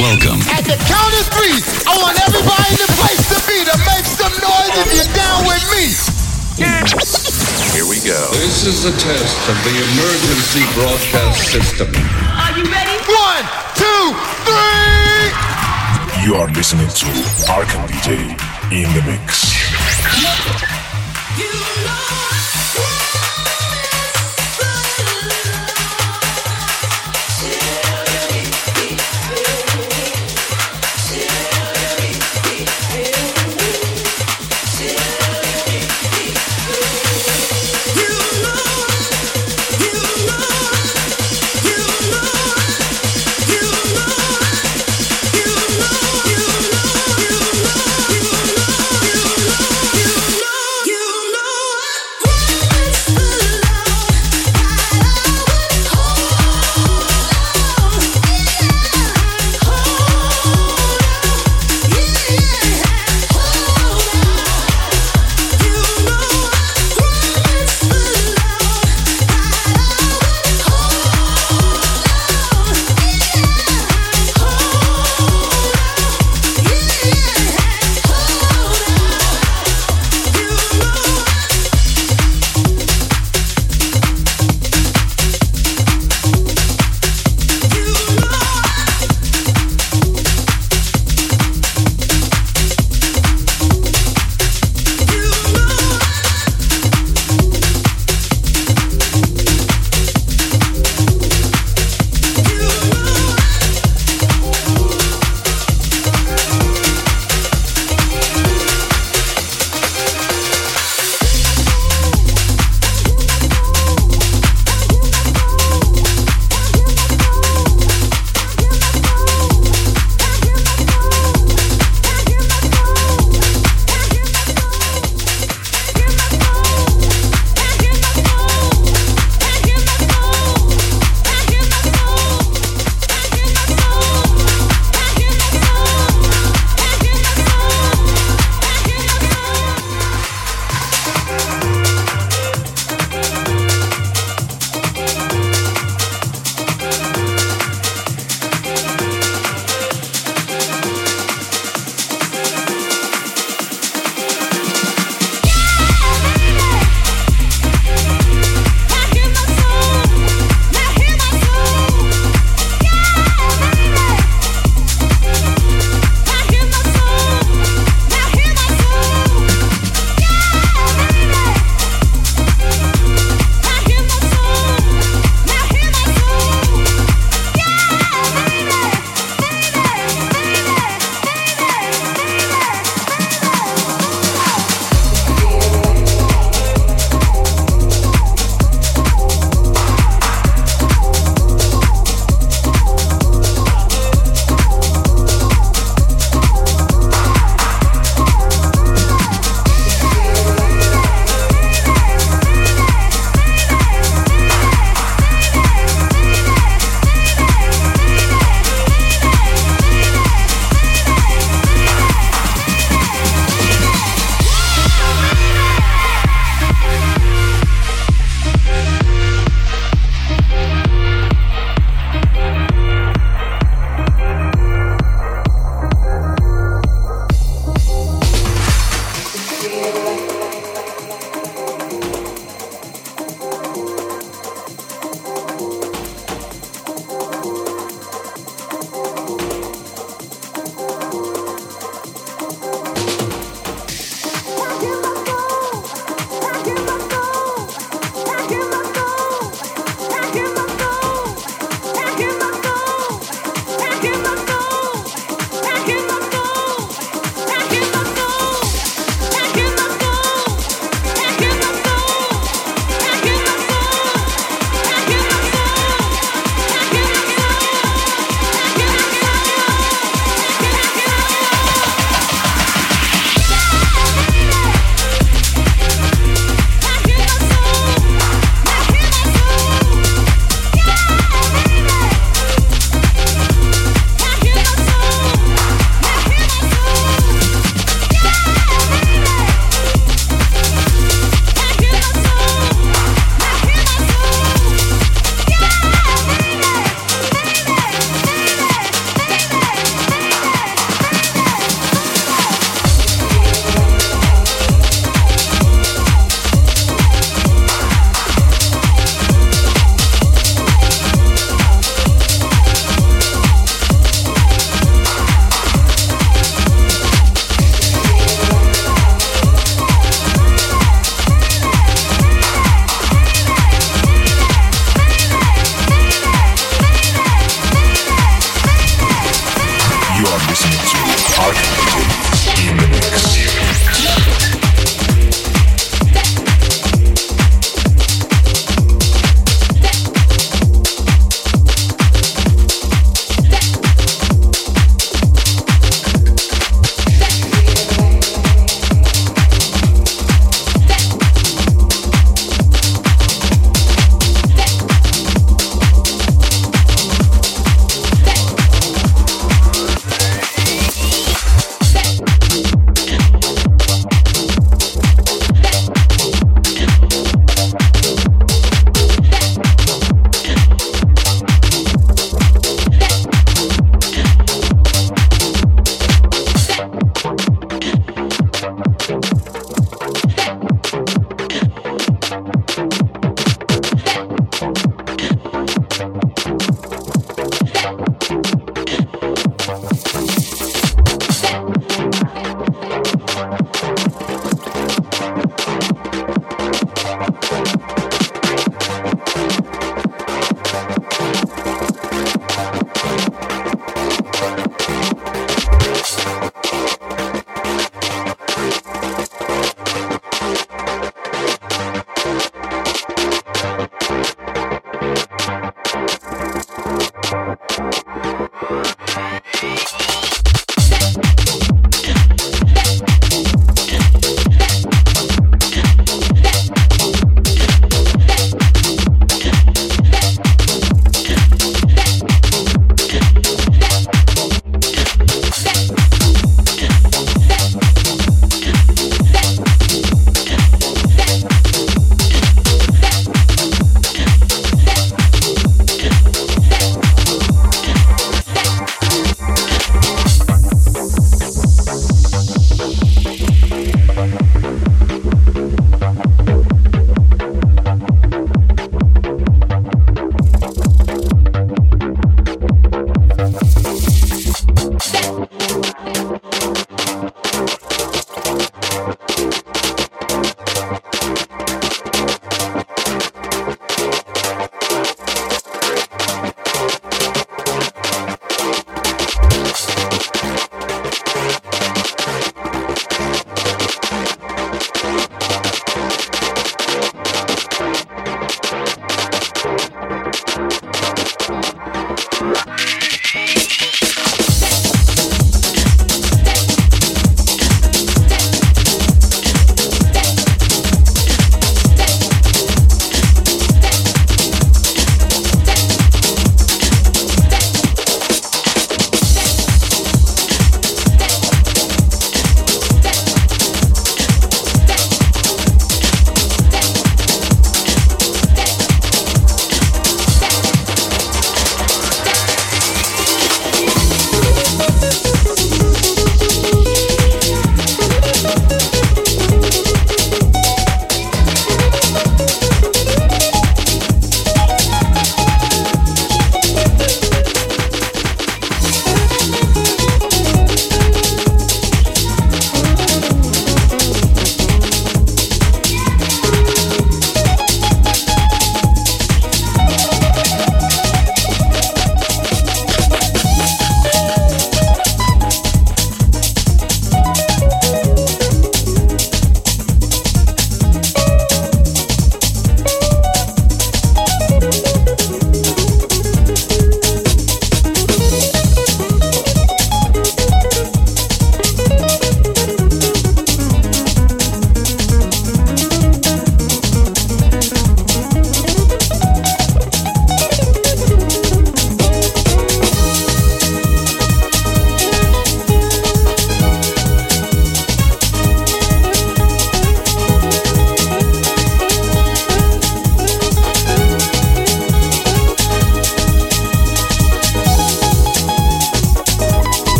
Welcome. At the count of three, I want everybody in the place to be to make some noise if you're down with me. Here we go. This is a test of the emergency broadcast system. Are you ready? One, two, three. You are listening to Arkham DJ in the mix. You know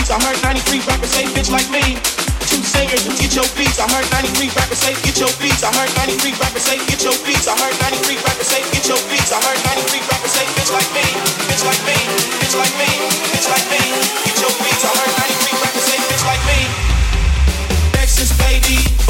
beats. I heard 93 rappers say bitch like me. Two singers who get your beats. I heard 93 rappers say get your beats. I heard 93 rappers say get your beats. I heard 93 rappers say get your beats. I heard 93 rappers say bitch like me, bitch like me, bitch like me, bitch like me. Get your beats. I heard 93 rappers say bitch like me. Texas baby.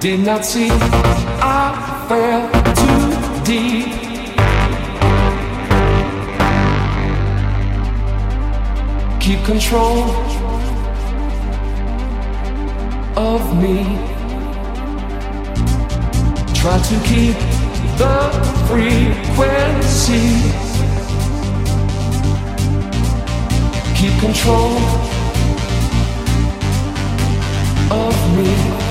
Did not see I fell too deep. keep control of me. Try to keep the frequency. Control of me.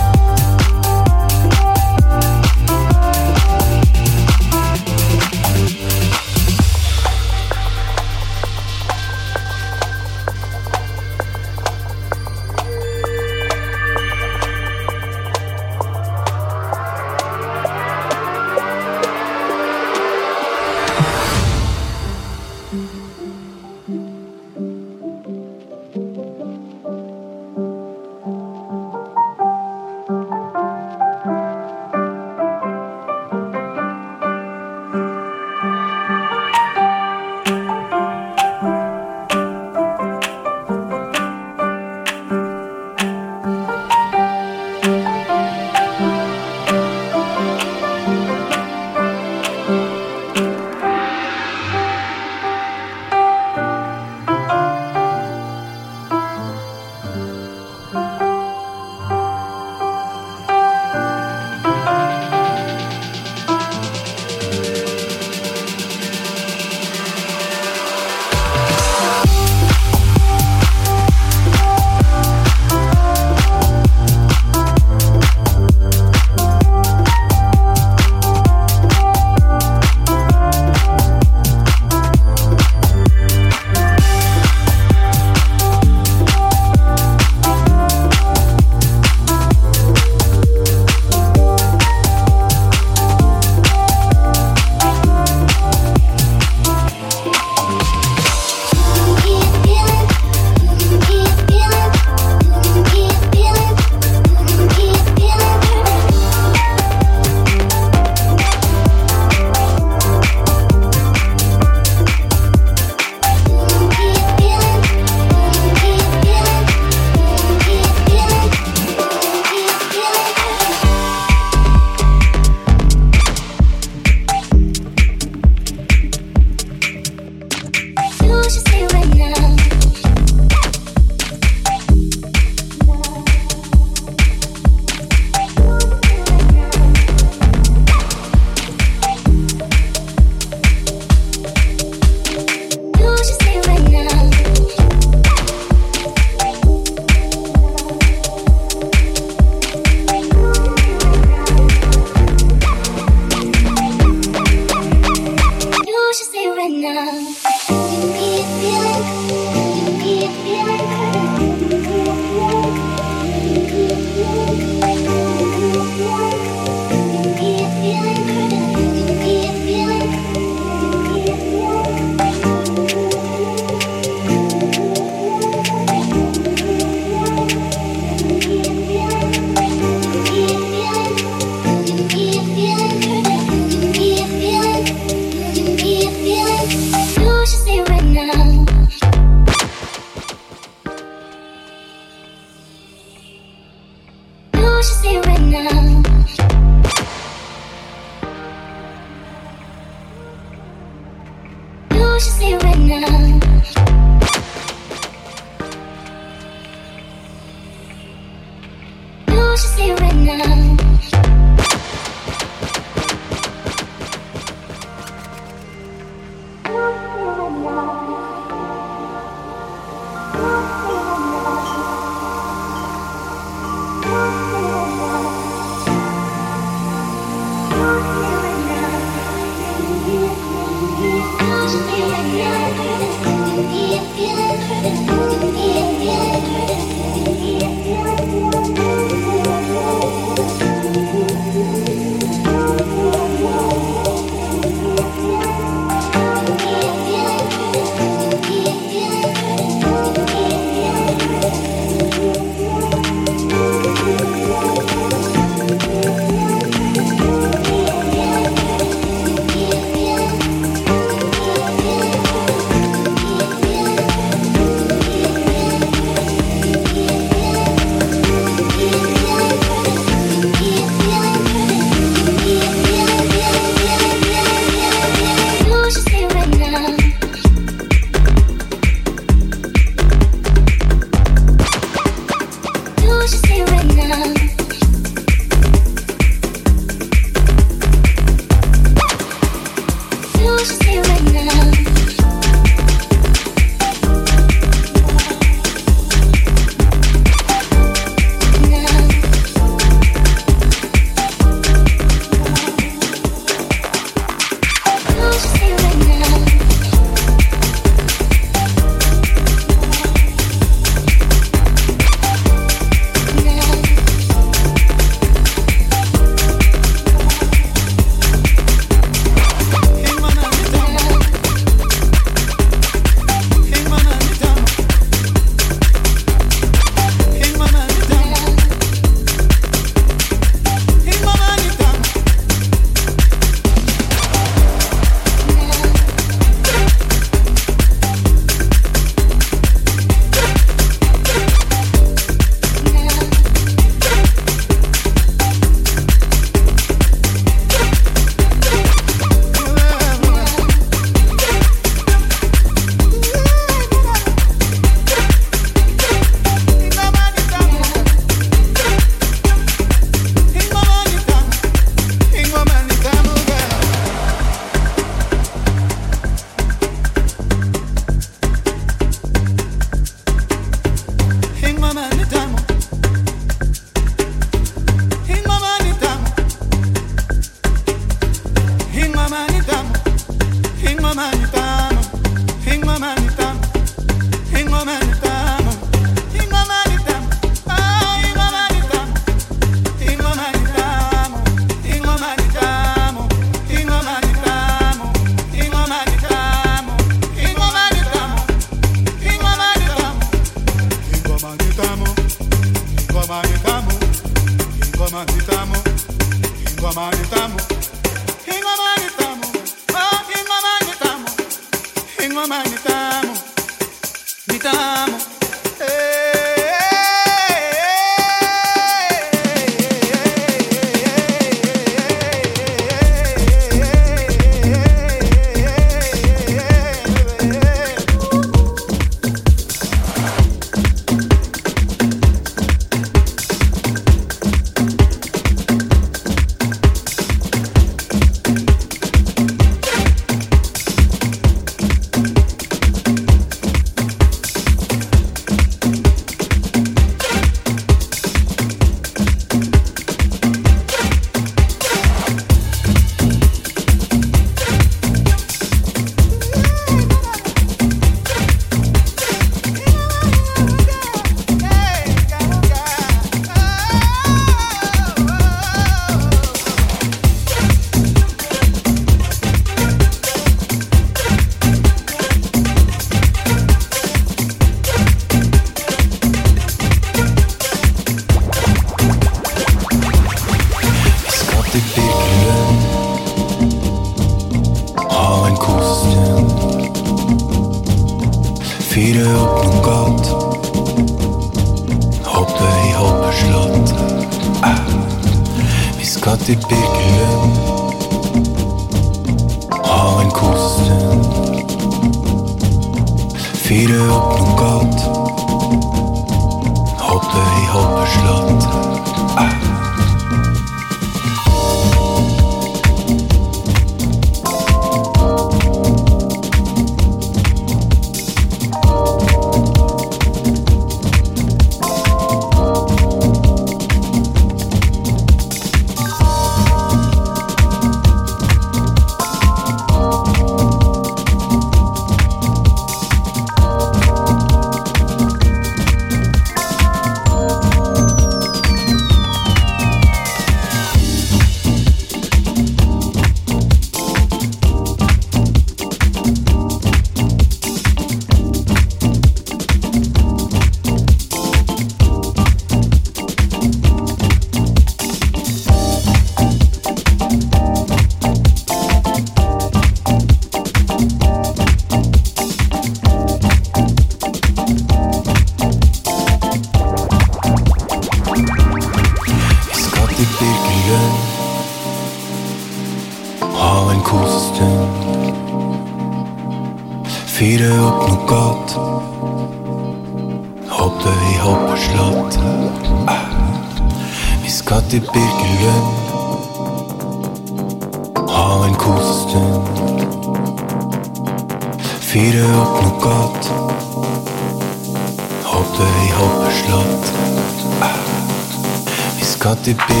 tes pays.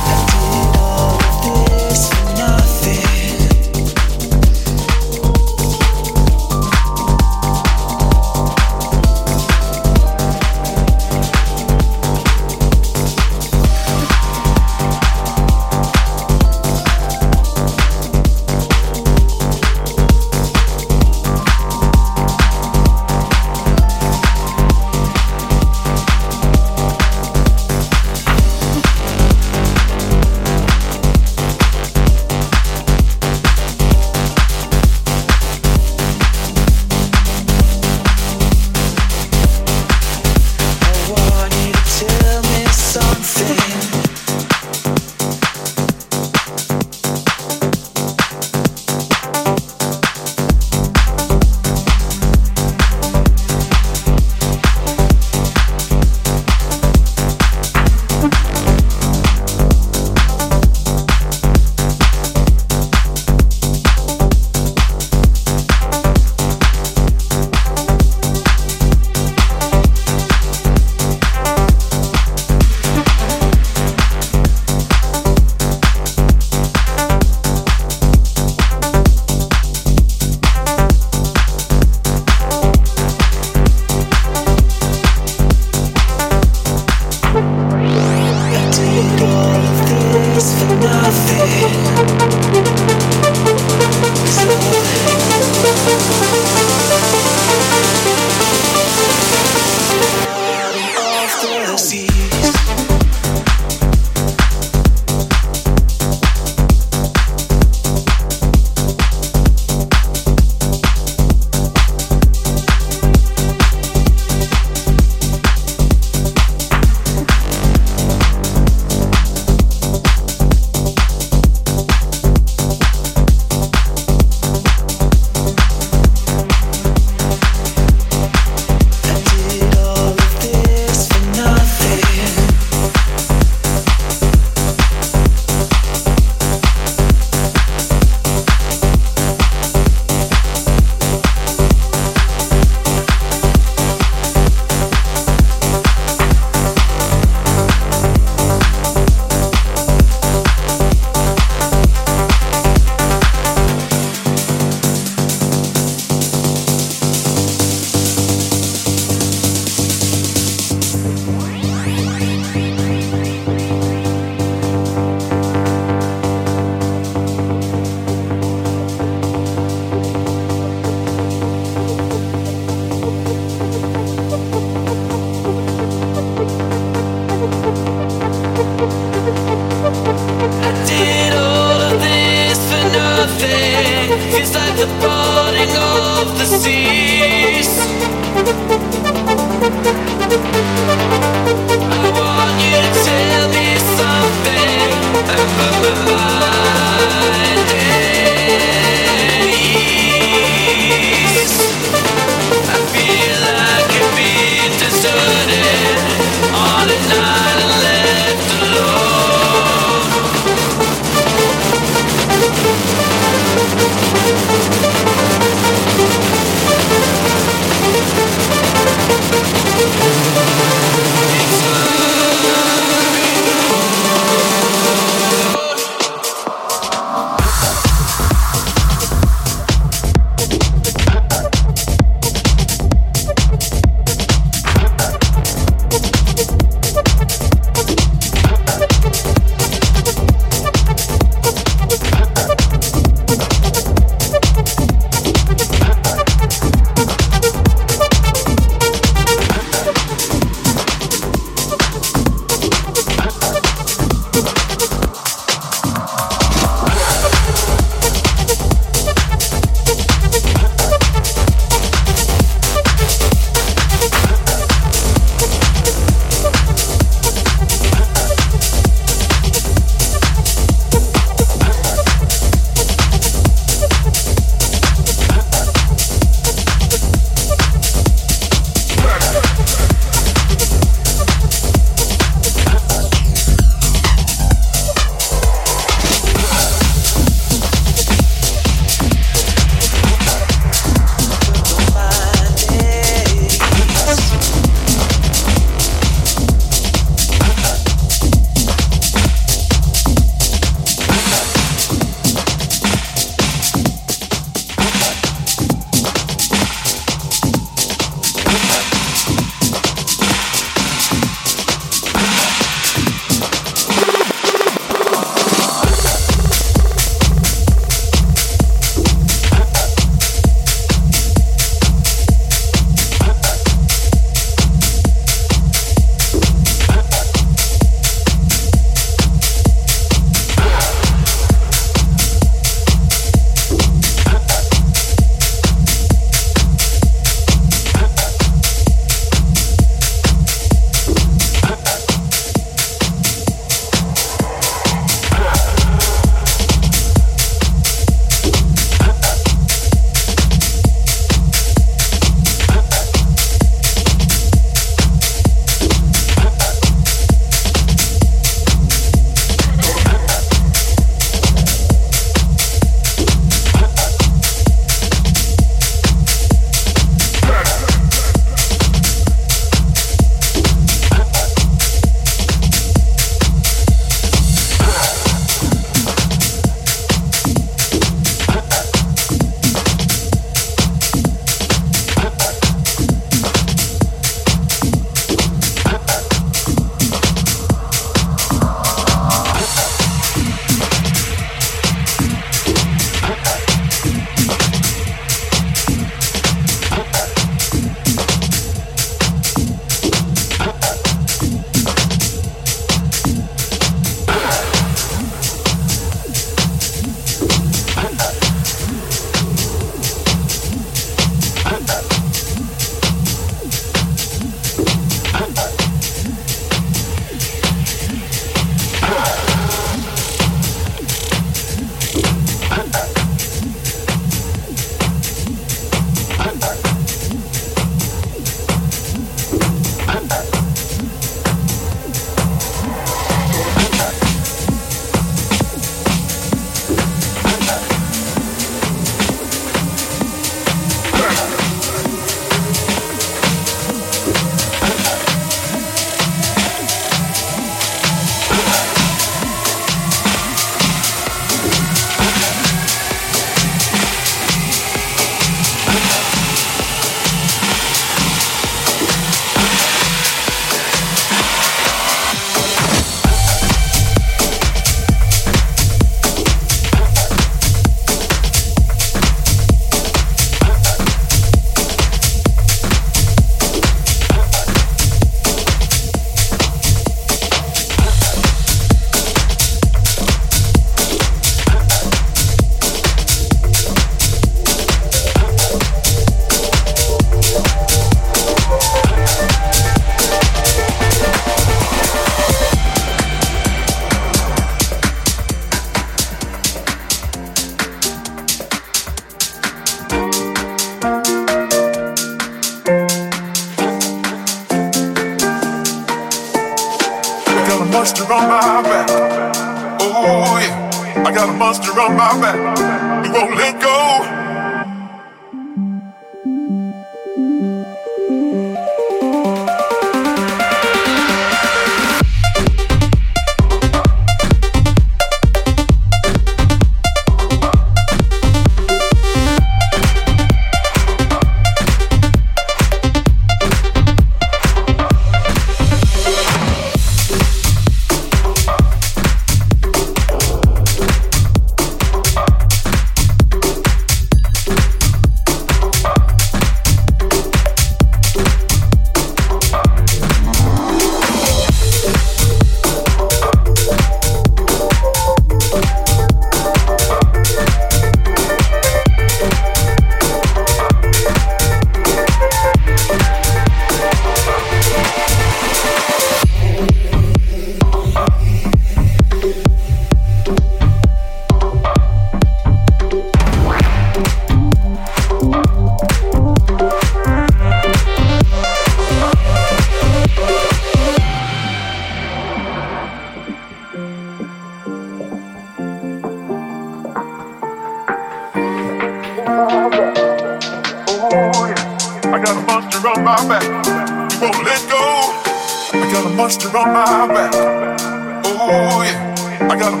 Shouldn't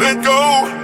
be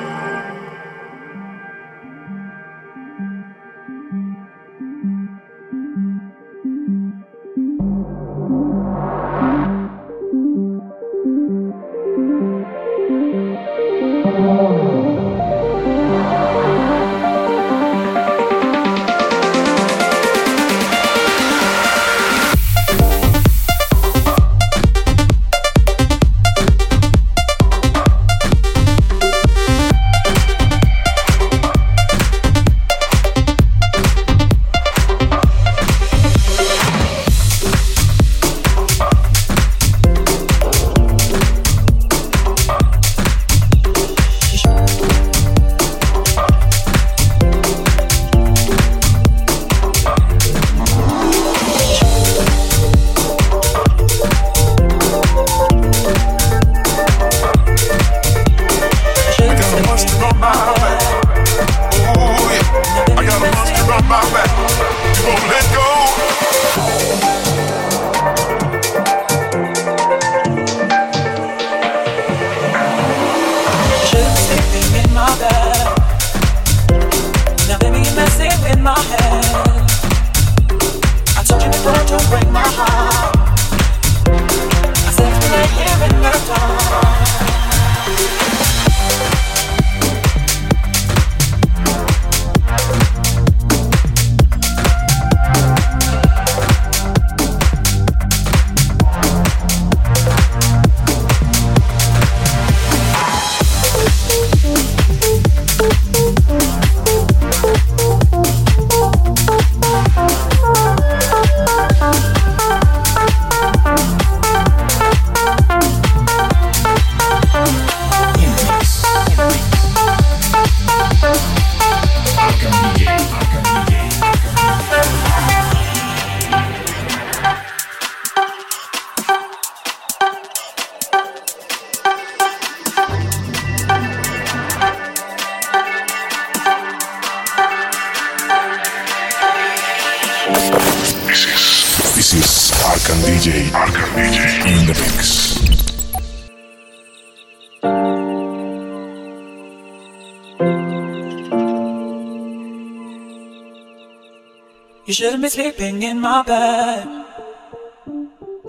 sleeping in my bed.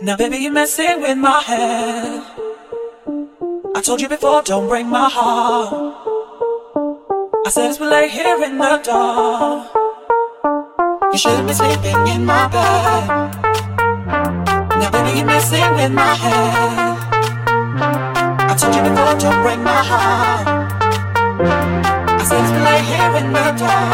Now, baby, you're messing with my head. I told you before, don't break my heart. I said we lay here in the dark. You shouldn't be sleeping in my bed. Now, baby, you're messing with my head. I told you before, don't break my heart. I said we lay here in the dark.